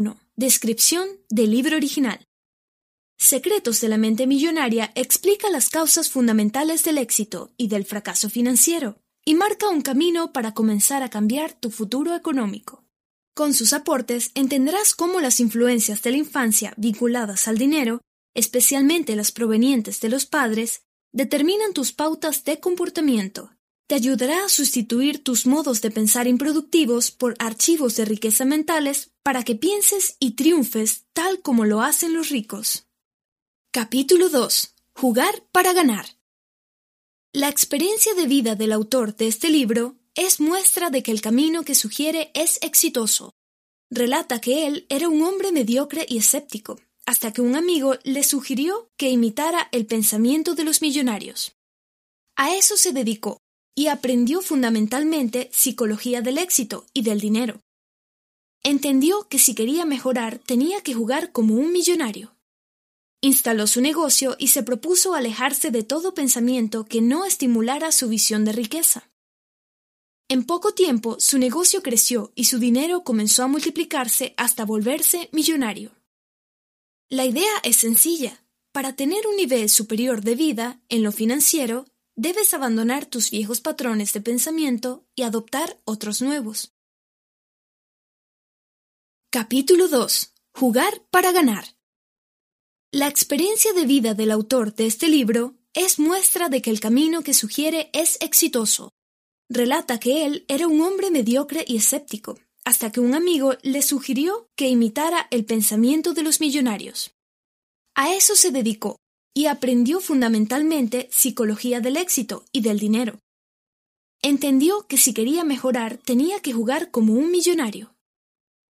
1. Descripción del libro original. Secretos de la mente millonaria explica las causas fundamentales del éxito y del fracaso financiero y marca un camino para comenzar a cambiar tu futuro económico. Con sus aportes entenderás cómo las influencias de la infancia vinculadas al dinero, especialmente las provenientes de los padres, determinan tus pautas de comportamiento. Te ayudará a sustituir tus modos de pensar improductivos por archivos de riqueza mentales para que pienses y triunfes tal como lo hacen los ricos. Capítulo 2. Jugar para ganar. La experiencia de vida del autor de este libro es muestra de que el camino que sugiere es exitoso. Relata que él era un hombre mediocre y escéptico, hasta que un amigo le sugirió que imitara el pensamiento de los millonarios. A eso se dedicó y aprendió fundamentalmente psicología del éxito y del dinero. Entendió que si quería mejorar tenía que jugar como un millonario. Instaló su negocio y se propuso alejarse de todo pensamiento que no estimulara su visión de riqueza. En poco tiempo su negocio creció y su dinero comenzó a multiplicarse hasta volverse millonario. La idea es sencilla. Para tener un nivel superior de vida en lo financiero, debes abandonar tus viejos patrones de pensamiento y adoptar otros nuevos. Capítulo 2. Jugar para ganar. La experiencia de vida del autor de este libro es muestra de que el camino que sugiere es exitoso. Relata que él era un hombre mediocre y escéptico, hasta que un amigo le sugirió que imitara el pensamiento de los millonarios. A eso se dedicó y aprendió fundamentalmente psicología del éxito y del dinero. Entendió que si quería mejorar tenía que jugar como un millonario.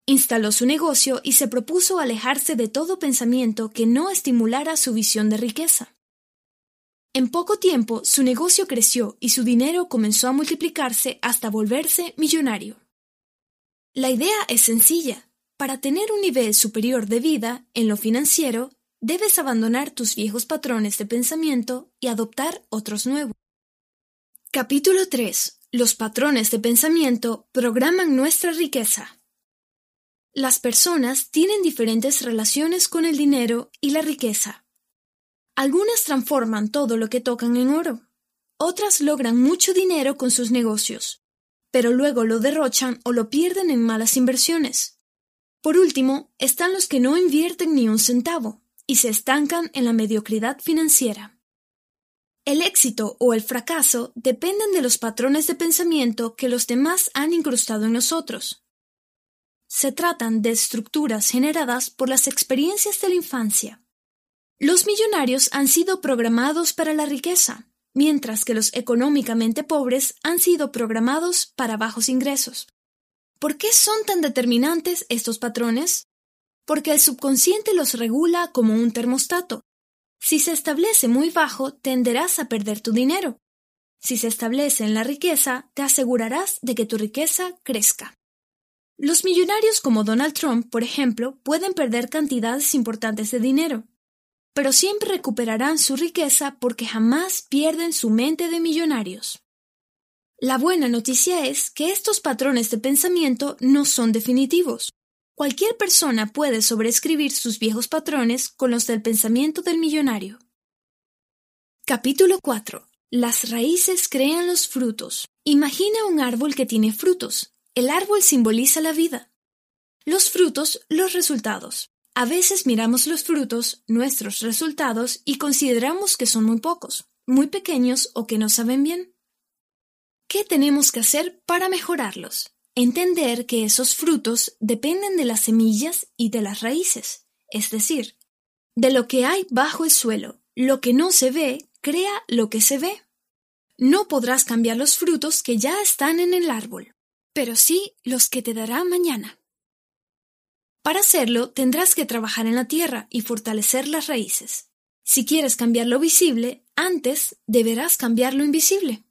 Instaló su negocio y se propuso alejarse de todo pensamiento que no estimulara su visión de riqueza. En poco tiempo su negocio creció y su dinero comenzó a multiplicarse hasta volverse millonario. La idea es sencilla. Para tener un nivel superior de vida en lo financiero, debes abandonar tus viejos patrones de pensamiento y adoptar otros nuevos. Capítulo 3. Los patrones de pensamiento programan nuestra riqueza. Las personas tienen diferentes relaciones con el dinero y la riqueza. Algunas transforman todo lo que tocan en oro. Otras logran mucho dinero con sus negocios pero luego lo derrochan o lo pierden en malas inversiones. Por último, están los que no invierten ni un centavo y se estancan en la mediocridad financiera. El éxito o el fracaso dependen de los patrones de pensamiento que los demás han incrustado en nosotros. Se tratan de estructuras generadas por las experiencias de la infancia. Los millonarios han sido programados para la riqueza, mientras que los económicamente pobres han sido programados para bajos ingresos. ¿Por qué son tan determinantes estos patrones? Porque el subconsciente los regula como un termostato. Si se establece muy bajo, tenderás a perder tu dinero. Si se establece en la riqueza, te asegurarás de que tu riqueza crezca. Los millonarios como Donald Trump, por ejemplo, pueden perder cantidades importantes de dinero, pero siempre recuperarán su riqueza porque jamás pierden su mente de millonarios. La buena noticia es que estos patrones de pensamiento no son definitivos. Cualquier persona puede sobreescribir sus viejos patrones con los del pensamiento del millonario. Capítulo 4. Las raíces crean los frutos. Imagina un árbol que tiene frutos. El árbol simboliza la vida. Los frutos, los resultados. A veces miramos los frutos, nuestros resultados, y consideramos que son muy pocos, muy pequeños o que no saben bien. ¿Qué tenemos que hacer para mejorarlos? Entender que esos frutos dependen de las semillas y de las raíces, es decir, de lo que hay bajo el suelo. Lo que no se ve crea lo que se ve. No podrás cambiar los frutos que ya están en el árbol, pero sí los que te dará mañana. Para hacerlo, tendrás que trabajar en la tierra y fortalecer las raíces. Si quieres cambiar lo visible, antes deberás cambiar lo invisible.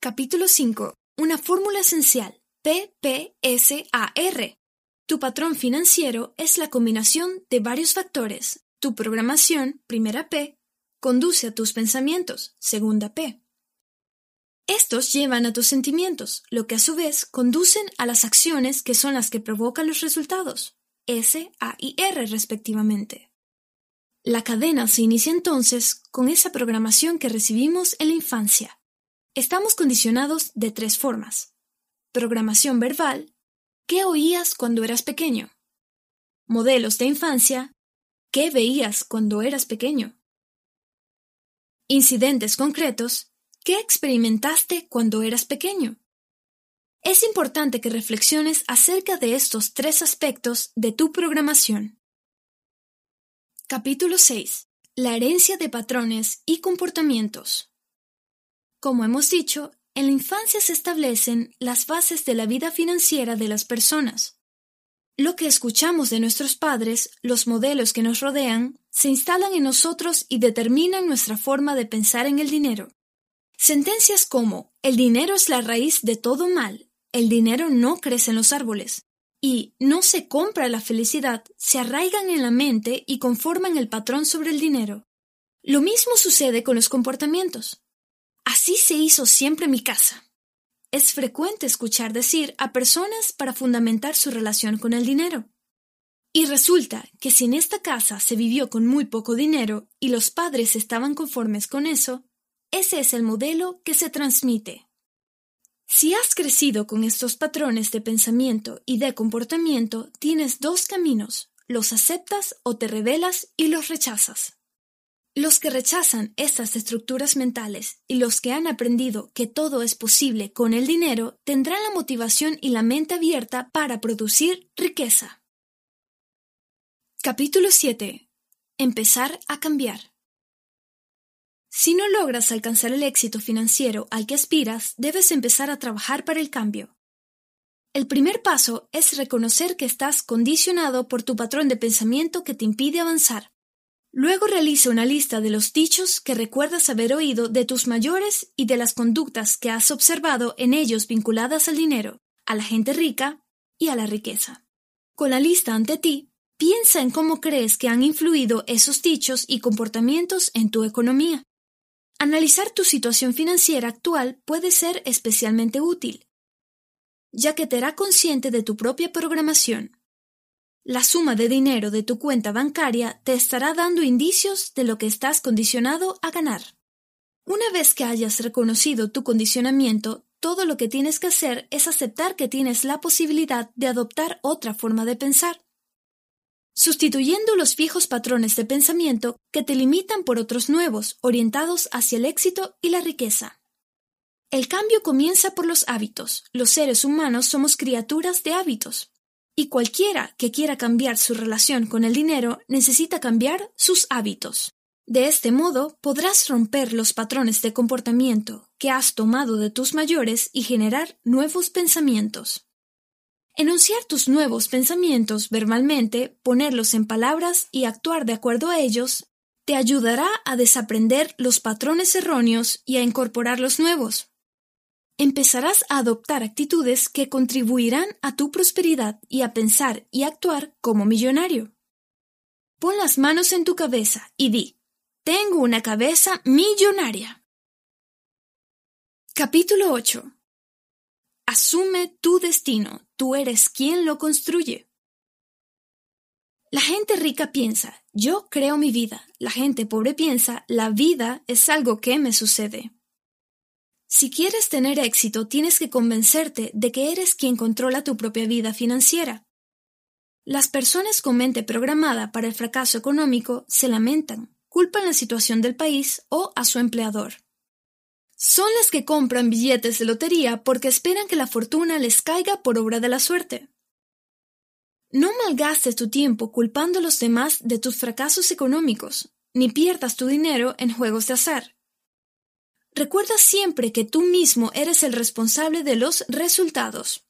Capítulo 5. Una fórmula esencial. PPSAR. Tu patrón financiero es la combinación de varios factores. Tu programación, primera P, conduce a tus pensamientos, segunda P. Estos llevan a tus sentimientos, lo que a su vez conducen a las acciones que son las que provocan los resultados, S, A y R respectivamente. La cadena se inicia entonces con esa programación que recibimos en la infancia. Estamos condicionados de tres formas. Programación verbal. ¿Qué oías cuando eras pequeño? Modelos de infancia. ¿Qué veías cuando eras pequeño? Incidentes concretos ¿Qué experimentaste cuando eras pequeño? Es importante que reflexiones acerca de estos tres aspectos de tu programación. Capítulo 6. La herencia de patrones y comportamientos. Como hemos dicho, en la infancia se establecen las bases de la vida financiera de las personas. Lo que escuchamos de nuestros padres, los modelos que nos rodean, se instalan en nosotros y determinan nuestra forma de pensar en el dinero. Sentencias como el dinero es la raíz de todo mal, el dinero no crece en los árboles y no se compra la felicidad se arraigan en la mente y conforman el patrón sobre el dinero. Lo mismo sucede con los comportamientos. Así se hizo siempre mi casa. Es frecuente escuchar decir a personas para fundamentar su relación con el dinero. Y resulta que si en esta casa se vivió con muy poco dinero y los padres estaban conformes con eso, ese es el modelo que se transmite. Si has crecido con estos patrones de pensamiento y de comportamiento, tienes dos caminos, los aceptas o te revelas y los rechazas. Los que rechazan estas estructuras mentales y los que han aprendido que todo es posible con el dinero tendrán la motivación y la mente abierta para producir riqueza. Capítulo 7. Empezar a cambiar. Si no logras alcanzar el éxito financiero al que aspiras, debes empezar a trabajar para el cambio. El primer paso es reconocer que estás condicionado por tu patrón de pensamiento que te impide avanzar. Luego realiza una lista de los dichos que recuerdas haber oído de tus mayores y de las conductas que has observado en ellos vinculadas al dinero, a la gente rica y a la riqueza. Con la lista ante ti, piensa en cómo crees que han influido esos dichos y comportamientos en tu economía. Analizar tu situación financiera actual puede ser especialmente útil, ya que te hará consciente de tu propia programación. La suma de dinero de tu cuenta bancaria te estará dando indicios de lo que estás condicionado a ganar. Una vez que hayas reconocido tu condicionamiento, todo lo que tienes que hacer es aceptar que tienes la posibilidad de adoptar otra forma de pensar sustituyendo los fijos patrones de pensamiento que te limitan por otros nuevos, orientados hacia el éxito y la riqueza. El cambio comienza por los hábitos. Los seres humanos somos criaturas de hábitos. Y cualquiera que quiera cambiar su relación con el dinero necesita cambiar sus hábitos. De este modo podrás romper los patrones de comportamiento que has tomado de tus mayores y generar nuevos pensamientos. Enunciar tus nuevos pensamientos verbalmente, ponerlos en palabras y actuar de acuerdo a ellos, te ayudará a desaprender los patrones erróneos y a incorporar los nuevos. Empezarás a adoptar actitudes que contribuirán a tu prosperidad y a pensar y actuar como millonario. Pon las manos en tu cabeza y di, tengo una cabeza millonaria. Capítulo 8 Asume tu destino, tú eres quien lo construye. La gente rica piensa, yo creo mi vida. La gente pobre piensa, la vida es algo que me sucede. Si quieres tener éxito, tienes que convencerte de que eres quien controla tu propia vida financiera. Las personas con mente programada para el fracaso económico se lamentan, culpan la situación del país o a su empleador son las que compran billetes de lotería porque esperan que la fortuna les caiga por obra de la suerte. No malgastes tu tiempo culpando a los demás de tus fracasos económicos, ni pierdas tu dinero en juegos de azar. Recuerda siempre que tú mismo eres el responsable de los resultados.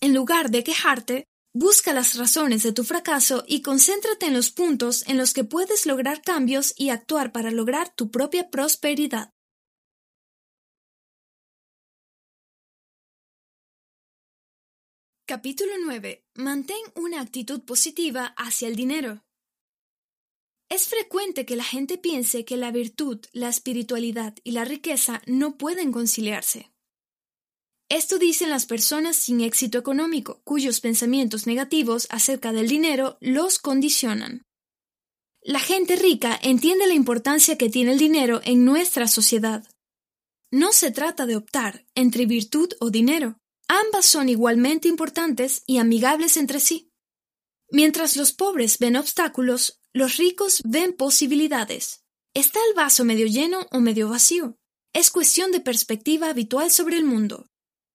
En lugar de quejarte, busca las razones de tu fracaso y concéntrate en los puntos en los que puedes lograr cambios y actuar para lograr tu propia prosperidad. Capítulo 9. Mantén una actitud positiva hacia el dinero. Es frecuente que la gente piense que la virtud, la espiritualidad y la riqueza no pueden conciliarse. Esto dicen las personas sin éxito económico, cuyos pensamientos negativos acerca del dinero los condicionan. La gente rica entiende la importancia que tiene el dinero en nuestra sociedad. No se trata de optar entre virtud o dinero. Ambas son igualmente importantes y amigables entre sí. Mientras los pobres ven obstáculos, los ricos ven posibilidades. ¿Está el vaso medio lleno o medio vacío? Es cuestión de perspectiva habitual sobre el mundo.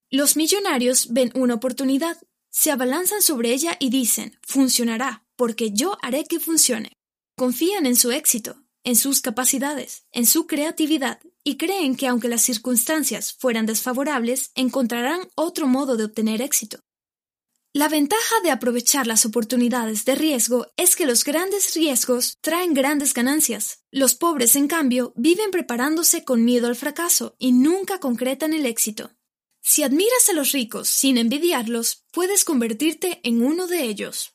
Los millonarios ven una oportunidad, se abalanzan sobre ella y dicen, funcionará, porque yo haré que funcione. Confían en su éxito, en sus capacidades, en su creatividad, y creen que aunque las circunstancias fueran desfavorables, encontrarán otro modo de obtener éxito. La ventaja de aprovechar las oportunidades de riesgo es que los grandes riesgos traen grandes ganancias. Los pobres, en cambio, viven preparándose con miedo al fracaso y nunca concretan el éxito. Si admiras a los ricos sin envidiarlos, puedes convertirte en uno de ellos.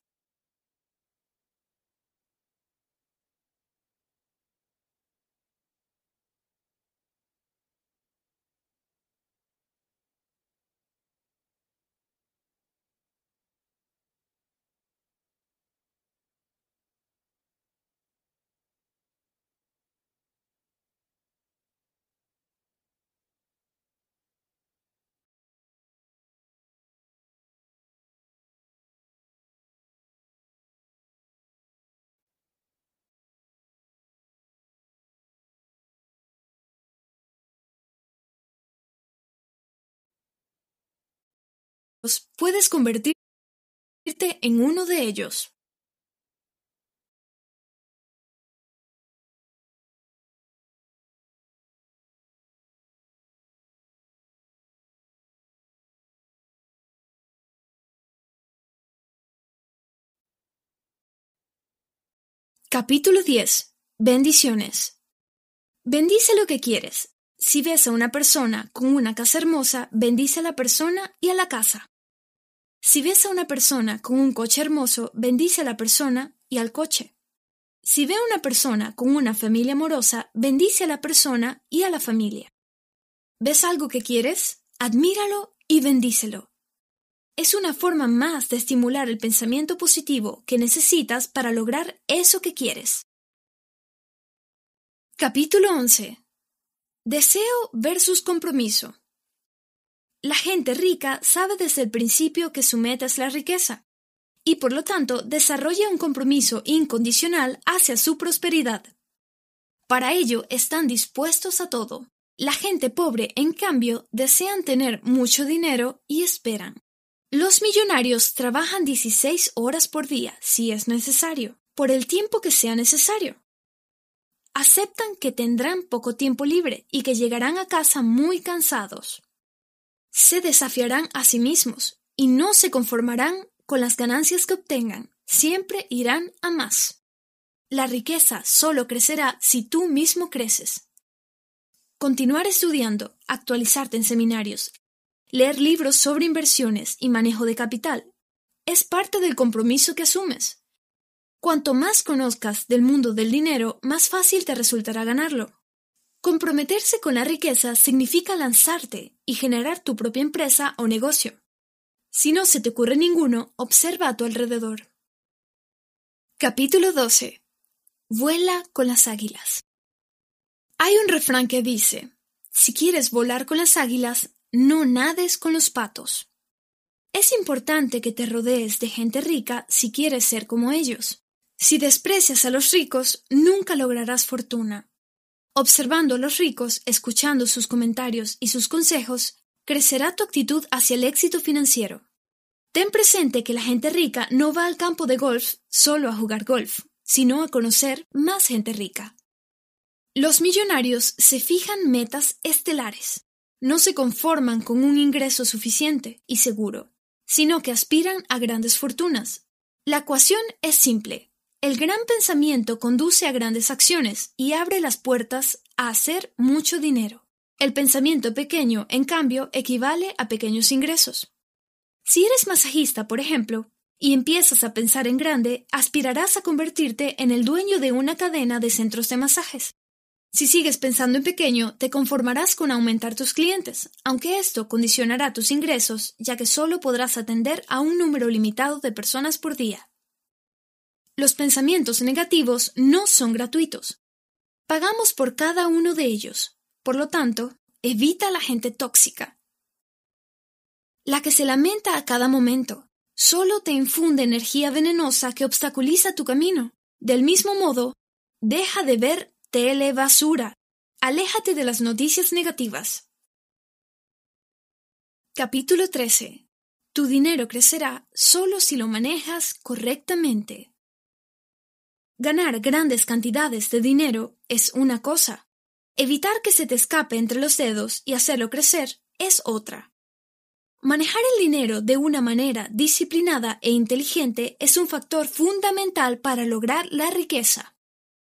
Puedes convertirte en uno de ellos. Capítulo 10. Bendiciones. Bendice lo que quieres. Si ves a una persona con una casa hermosa, bendice a la persona y a la casa. Si ves a una persona con un coche hermoso, bendice a la persona y al coche. Si ve a una persona con una familia amorosa, bendice a la persona y a la familia. ¿Ves algo que quieres? Admíralo y bendícelo. Es una forma más de estimular el pensamiento positivo que necesitas para lograr eso que quieres. Capítulo 11. Deseo versus compromiso. La gente rica sabe desde el principio que su meta es la riqueza, y por lo tanto desarrolla un compromiso incondicional hacia su prosperidad. Para ello están dispuestos a todo. La gente pobre, en cambio, desean tener mucho dinero y esperan. Los millonarios trabajan 16 horas por día, si es necesario, por el tiempo que sea necesario. Aceptan que tendrán poco tiempo libre y que llegarán a casa muy cansados se desafiarán a sí mismos y no se conformarán con las ganancias que obtengan, siempre irán a más. La riqueza solo crecerá si tú mismo creces. Continuar estudiando, actualizarte en seminarios, leer libros sobre inversiones y manejo de capital es parte del compromiso que asumes. Cuanto más conozcas del mundo del dinero, más fácil te resultará ganarlo. Comprometerse con la riqueza significa lanzarte y generar tu propia empresa o negocio. Si no se te ocurre ninguno, observa a tu alrededor. Capítulo 12. Vuela con las águilas. Hay un refrán que dice, si quieres volar con las águilas, no nades con los patos. Es importante que te rodees de gente rica si quieres ser como ellos. Si desprecias a los ricos, nunca lograrás fortuna. Observando a los ricos, escuchando sus comentarios y sus consejos, crecerá tu actitud hacia el éxito financiero. Ten presente que la gente rica no va al campo de golf solo a jugar golf, sino a conocer más gente rica. Los millonarios se fijan metas estelares. No se conforman con un ingreso suficiente y seguro, sino que aspiran a grandes fortunas. La ecuación es simple. El gran pensamiento conduce a grandes acciones y abre las puertas a hacer mucho dinero. El pensamiento pequeño, en cambio, equivale a pequeños ingresos. Si eres masajista, por ejemplo, y empiezas a pensar en grande, aspirarás a convertirte en el dueño de una cadena de centros de masajes. Si sigues pensando en pequeño, te conformarás con aumentar tus clientes, aunque esto condicionará tus ingresos, ya que solo podrás atender a un número limitado de personas por día. Los pensamientos negativos no son gratuitos. Pagamos por cada uno de ellos. Por lo tanto, evita a la gente tóxica. La que se lamenta a cada momento solo te infunde energía venenosa que obstaculiza tu camino. Del mismo modo, deja de ver basura. Aléjate de las noticias negativas. Capítulo 13. Tu dinero crecerá solo si lo manejas correctamente. Ganar grandes cantidades de dinero es una cosa. Evitar que se te escape entre los dedos y hacerlo crecer es otra. Manejar el dinero de una manera disciplinada e inteligente es un factor fundamental para lograr la riqueza.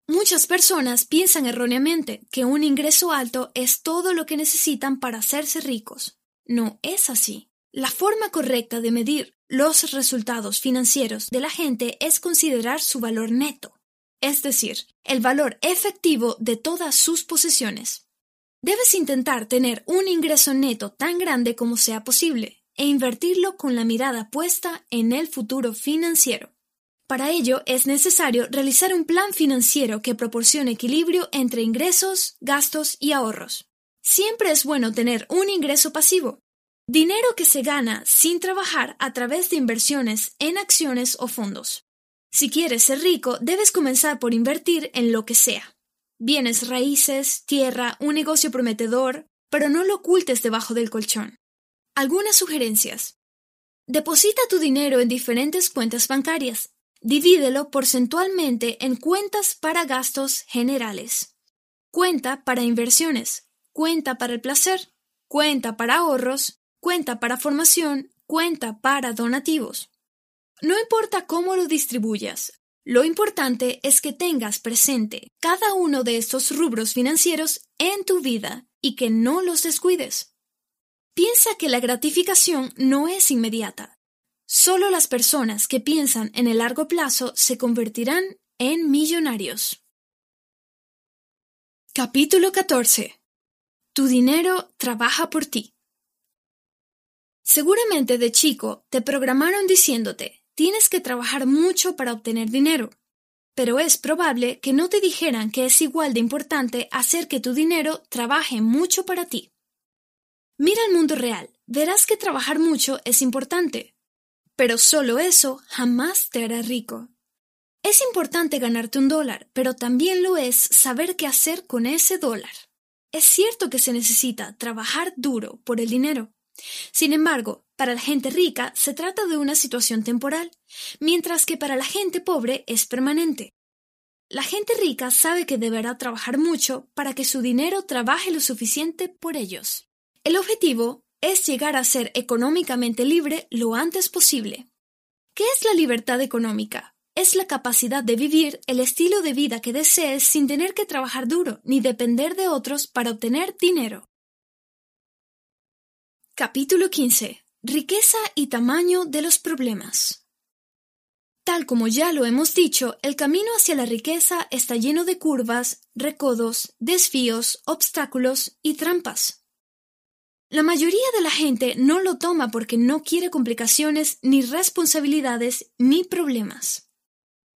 Muchas personas piensan erróneamente que un ingreso alto es todo lo que necesitan para hacerse ricos. No es así. La forma correcta de medir los resultados financieros de la gente es considerar su valor neto, es decir, el valor efectivo de todas sus posesiones. Debes intentar tener un ingreso neto tan grande como sea posible e invertirlo con la mirada puesta en el futuro financiero. Para ello es necesario realizar un plan financiero que proporcione equilibrio entre ingresos, gastos y ahorros. Siempre es bueno tener un ingreso pasivo, dinero que se gana sin trabajar a través de inversiones en acciones o fondos. Si quieres ser rico, debes comenzar por invertir en lo que sea. Bienes raíces, tierra, un negocio prometedor, pero no lo ocultes debajo del colchón. Algunas sugerencias. Deposita tu dinero en diferentes cuentas bancarias. Divídelo porcentualmente en cuentas para gastos generales, cuenta para inversiones, cuenta para el placer, cuenta para ahorros, cuenta para formación, cuenta para donativos. No importa cómo lo distribuyas, lo importante es que tengas presente cada uno de estos rubros financieros en tu vida y que no los descuides. Piensa que la gratificación no es inmediata. Solo las personas que piensan en el largo plazo se convertirán en millonarios. Capítulo 14. Tu dinero trabaja por ti. Seguramente de chico te programaron diciéndote tienes que trabajar mucho para obtener dinero, pero es probable que no te dijeran que es igual de importante hacer que tu dinero trabaje mucho para ti. Mira el mundo real, verás que trabajar mucho es importante, pero solo eso jamás te hará rico. Es importante ganarte un dólar, pero también lo es saber qué hacer con ese dólar. Es cierto que se necesita trabajar duro por el dinero. Sin embargo, para la gente rica se trata de una situación temporal, mientras que para la gente pobre es permanente. La gente rica sabe que deberá trabajar mucho para que su dinero trabaje lo suficiente por ellos. El objetivo es llegar a ser económicamente libre lo antes posible. ¿Qué es la libertad económica? Es la capacidad de vivir el estilo de vida que desees sin tener que trabajar duro ni depender de otros para obtener dinero. Capítulo 15. Riqueza y tamaño de los problemas. Tal como ya lo hemos dicho, el camino hacia la riqueza está lleno de curvas, recodos, desvíos, obstáculos y trampas. La mayoría de la gente no lo toma porque no quiere complicaciones, ni responsabilidades, ni problemas.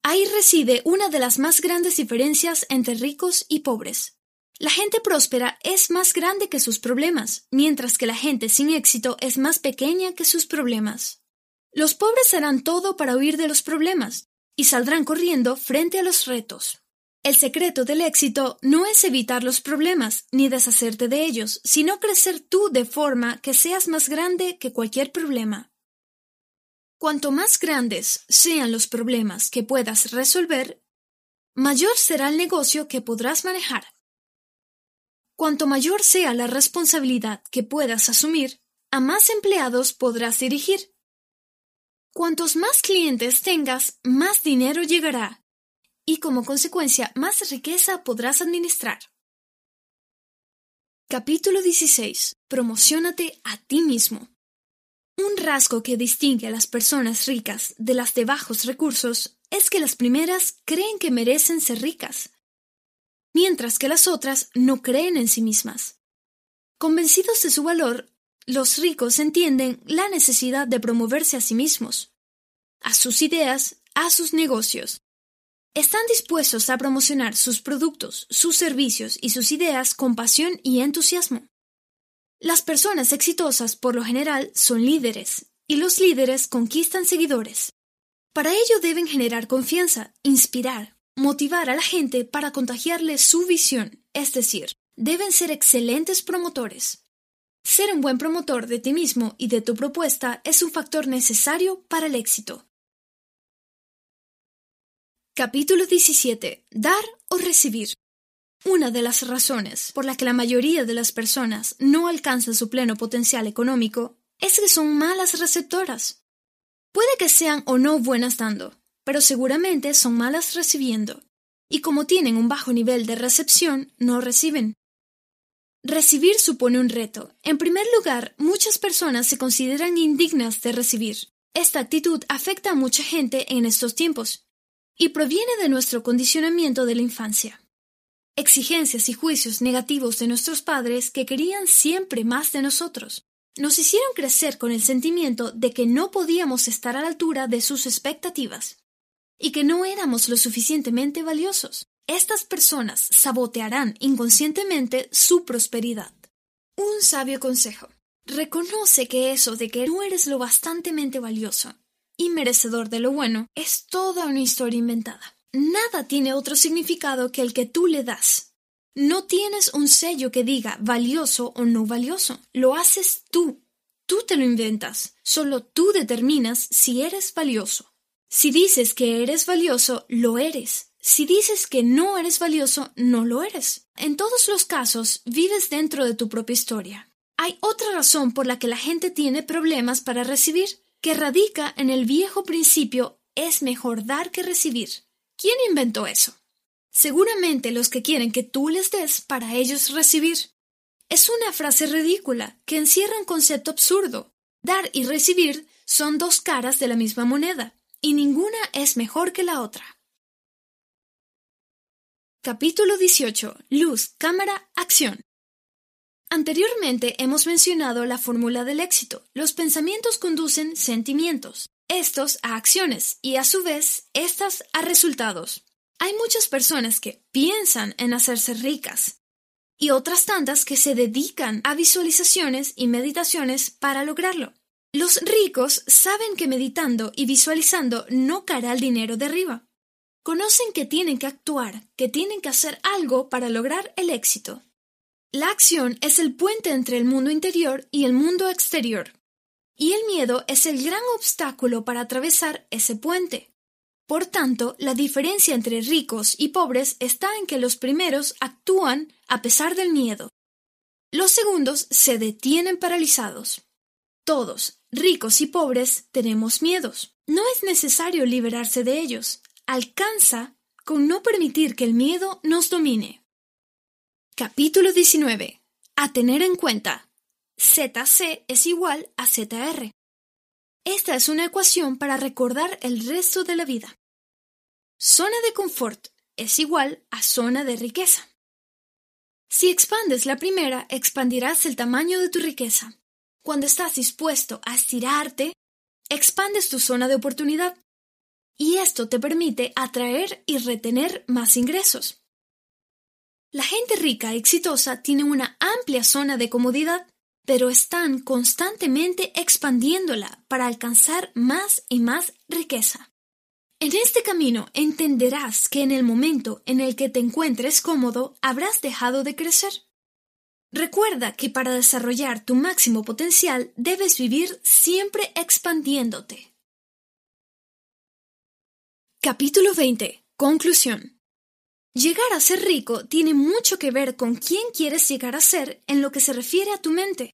Ahí reside una de las más grandes diferencias entre ricos y pobres. La gente próspera es más grande que sus problemas, mientras que la gente sin éxito es más pequeña que sus problemas. Los pobres harán todo para huir de los problemas y saldrán corriendo frente a los retos. El secreto del éxito no es evitar los problemas ni deshacerte de ellos, sino crecer tú de forma que seas más grande que cualquier problema. Cuanto más grandes sean los problemas que puedas resolver, mayor será el negocio que podrás manejar. Cuanto mayor sea la responsabilidad que puedas asumir, a más empleados podrás dirigir. Cuantos más clientes tengas, más dinero llegará y como consecuencia más riqueza podrás administrar. Capítulo 16. Promocionate a ti mismo. Un rasgo que distingue a las personas ricas de las de bajos recursos es que las primeras creen que merecen ser ricas, mientras que las otras no creen en sí mismas. Convencidos de su valor, los ricos entienden la necesidad de promoverse a sí mismos, a sus ideas, a sus negocios. Están dispuestos a promocionar sus productos, sus servicios y sus ideas con pasión y entusiasmo. Las personas exitosas por lo general son líderes, y los líderes conquistan seguidores. Para ello deben generar confianza, inspirar, motivar a la gente para contagiarle su visión, es decir, deben ser excelentes promotores. Ser un buen promotor de ti mismo y de tu propuesta es un factor necesario para el éxito. Capítulo 17. Dar o recibir. Una de las razones por la que la mayoría de las personas no alcanzan su pleno potencial económico es que son malas receptoras. Puede que sean o no buenas dando, pero seguramente son malas recibiendo, y como tienen un bajo nivel de recepción, no reciben. Recibir supone un reto. En primer lugar, muchas personas se consideran indignas de recibir. Esta actitud afecta a mucha gente en estos tiempos, y proviene de nuestro condicionamiento de la infancia. Exigencias y juicios negativos de nuestros padres que querían siempre más de nosotros, nos hicieron crecer con el sentimiento de que no podíamos estar a la altura de sus expectativas y que no éramos lo suficientemente valiosos. Estas personas sabotearán inconscientemente su prosperidad. Un sabio consejo. Reconoce que eso de que no eres lo bastantemente valioso y merecedor de lo bueno es toda una historia inventada. Nada tiene otro significado que el que tú le das. No tienes un sello que diga valioso o no valioso. Lo haces tú. Tú te lo inventas. Solo tú determinas si eres valioso. Si dices que eres valioso, lo eres. Si dices que no eres valioso, no lo eres. En todos los casos, vives dentro de tu propia historia. Hay otra razón por la que la gente tiene problemas para recibir, que radica en el viejo principio es mejor dar que recibir. ¿Quién inventó eso? Seguramente los que quieren que tú les des para ellos recibir. Es una frase ridícula que encierra un concepto absurdo. Dar y recibir son dos caras de la misma moneda y ninguna es mejor que la otra. Capítulo 18. Luz, cámara, acción. Anteriormente hemos mencionado la fórmula del éxito. Los pensamientos conducen sentimientos, estos a acciones y a su vez estas a resultados. Hay muchas personas que piensan en hacerse ricas y otras tantas que se dedican a visualizaciones y meditaciones para lograrlo. Los ricos saben que meditando y visualizando no caerá el dinero de arriba. Conocen que tienen que actuar, que tienen que hacer algo para lograr el éxito. La acción es el puente entre el mundo interior y el mundo exterior. Y el miedo es el gran obstáculo para atravesar ese puente. Por tanto, la diferencia entre ricos y pobres está en que los primeros actúan a pesar del miedo. Los segundos se detienen paralizados. Todos, ricos y pobres, tenemos miedos. No es necesario liberarse de ellos. Alcanza con no permitir que el miedo nos domine. Capítulo 19. A tener en cuenta. ZC es igual a ZR. Esta es una ecuación para recordar el resto de la vida. Zona de confort es igual a zona de riqueza. Si expandes la primera, expandirás el tamaño de tu riqueza. Cuando estás dispuesto a estirarte, expandes tu zona de oportunidad y esto te permite atraer y retener más ingresos. La gente rica y exitosa tiene una amplia zona de comodidad, pero están constantemente expandiéndola para alcanzar más y más riqueza. En este camino entenderás que en el momento en el que te encuentres cómodo habrás dejado de crecer. Recuerda que para desarrollar tu máximo potencial debes vivir siempre expandiéndote. Capítulo 20. Conclusión. Llegar a ser rico tiene mucho que ver con quién quieres llegar a ser en lo que se refiere a tu mente.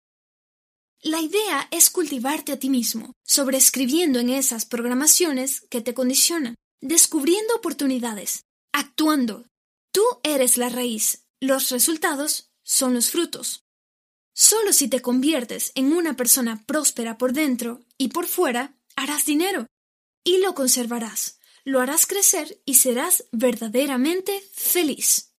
La idea es cultivarte a ti mismo, sobreescribiendo en esas programaciones que te condicionan, descubriendo oportunidades, actuando. Tú eres la raíz, los resultados son los frutos. Solo si te conviertes en una persona próspera por dentro y por fuera, harás dinero y lo conservarás, lo harás crecer y serás verdaderamente feliz.